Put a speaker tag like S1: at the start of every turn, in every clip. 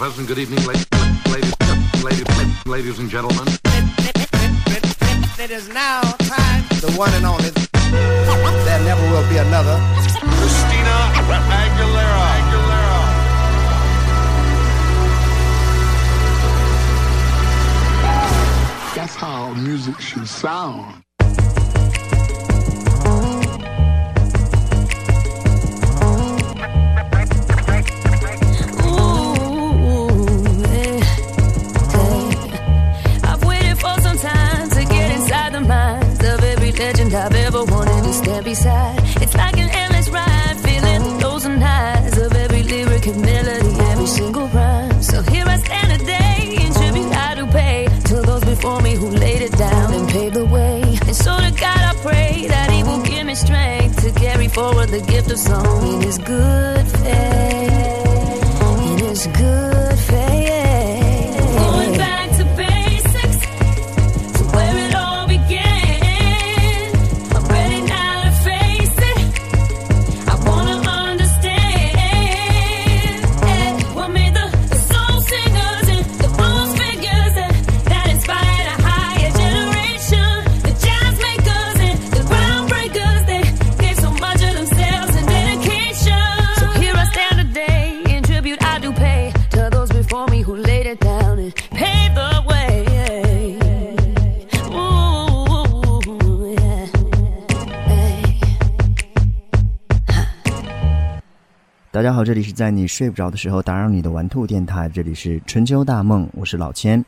S1: Pleasant good evening, ladies, ladies, ladies, ladies and gentlemen.
S2: It is now time, the one and only. There never will be another.
S1: Christina Aguilera. Aguilera.
S3: That's how music should sound.
S4: Forward the gift of song in His good eh? faith. His good
S5: 大家好，这里是在你睡不着的时候打扰你的玩兔电台，这里是春秋大梦，我是老千。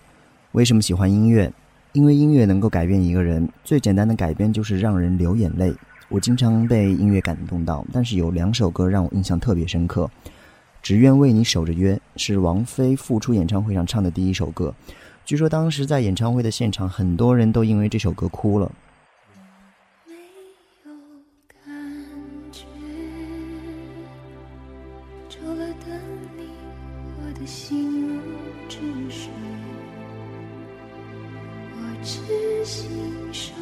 S5: 为什么喜欢音乐？因为音乐能够改变一个人，最简单的改变就是让人流眼泪。我经常被音乐感动到，但是有两首歌让我印象特别深刻。只愿为你守着约是王菲复出演唱会上唱的第一首歌，据说当时在演唱会的现场，很多人都因为这首歌哭了。
S4: 等你，我的心如止水。我痴心守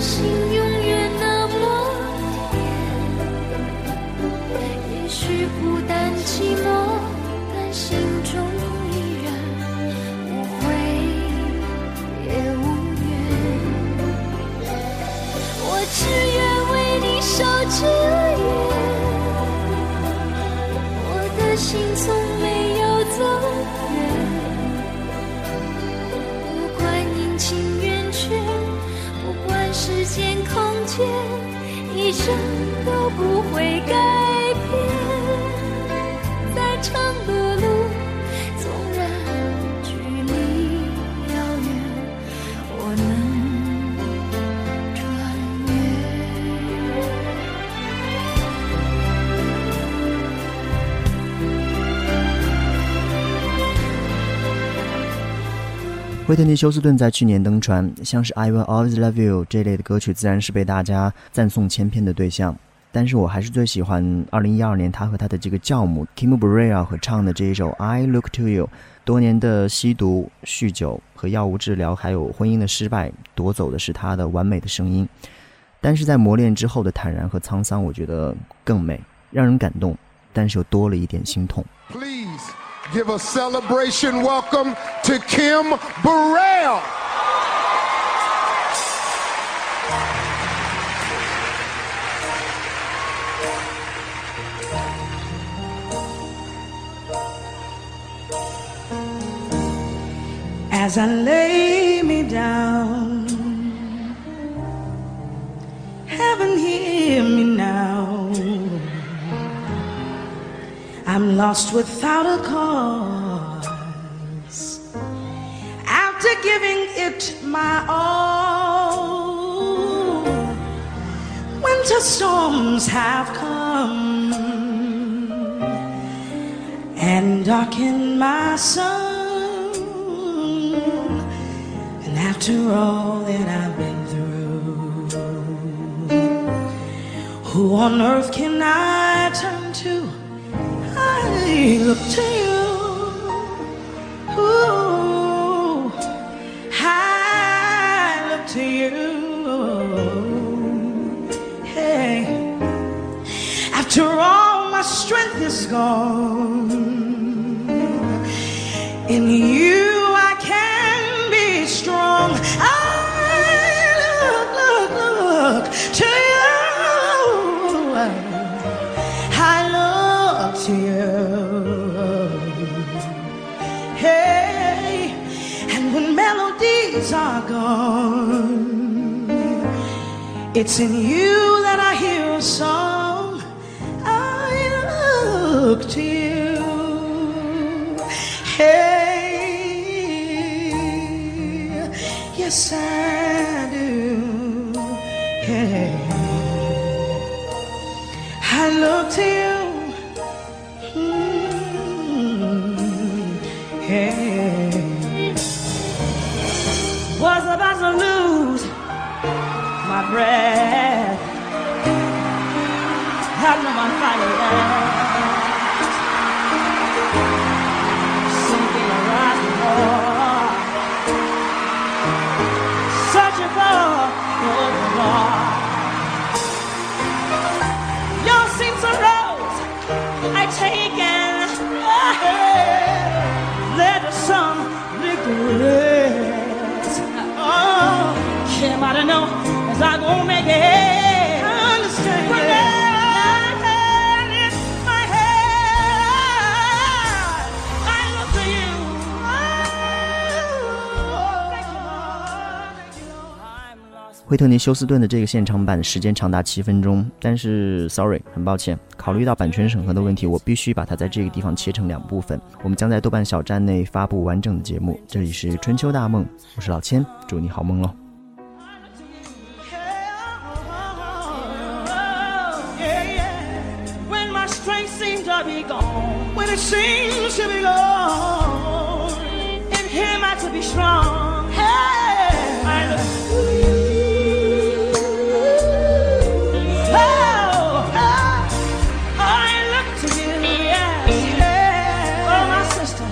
S4: 心。一生都不会改。
S5: 惠特尼·休斯顿在去年登船，像是《I Will Always Love You》这类的歌曲，自然是被大家赞颂千篇的对象。但是我还是最喜欢2012年他和他的这个教母 Kim Burrell 合唱的这一首《I Look to You》。多年的吸毒、酗酒和药物治疗，还有婚姻的失败，夺走的是他的完美的声音。但是在磨练之后的坦然和沧桑，我觉得更美，让人感动，但是又多了一点心痛。
S3: Give a celebration welcome to Kim Burrell.
S6: As I lay me down, lost without a cause. After giving it my all, winter storms have come and darkened my sun. And after all that I've been through, who on earth can I? I look to you. Ooh, I look to you. Hey, after all my strength is gone, melodies are gone, it's in you that I hear a song. I look to you. Hey, yes I do. Hey, I look to you. About to lose my breath. Had no my fire
S5: 惠特尼·休斯顿的这个现场版时间长达七分钟，但是 sorry，很抱歉，考虑到版权审核的问题，我必须把它在这个地方切成两部分。我们将在豆瓣小站内发布完整的节目。这里是春秋大梦，我是老千，祝你好梦喽。
S6: To be gone, when it seems to be gone, in Him I to be strong. Hey, I look to you. Oh, oh. look to you. Oh, my sister.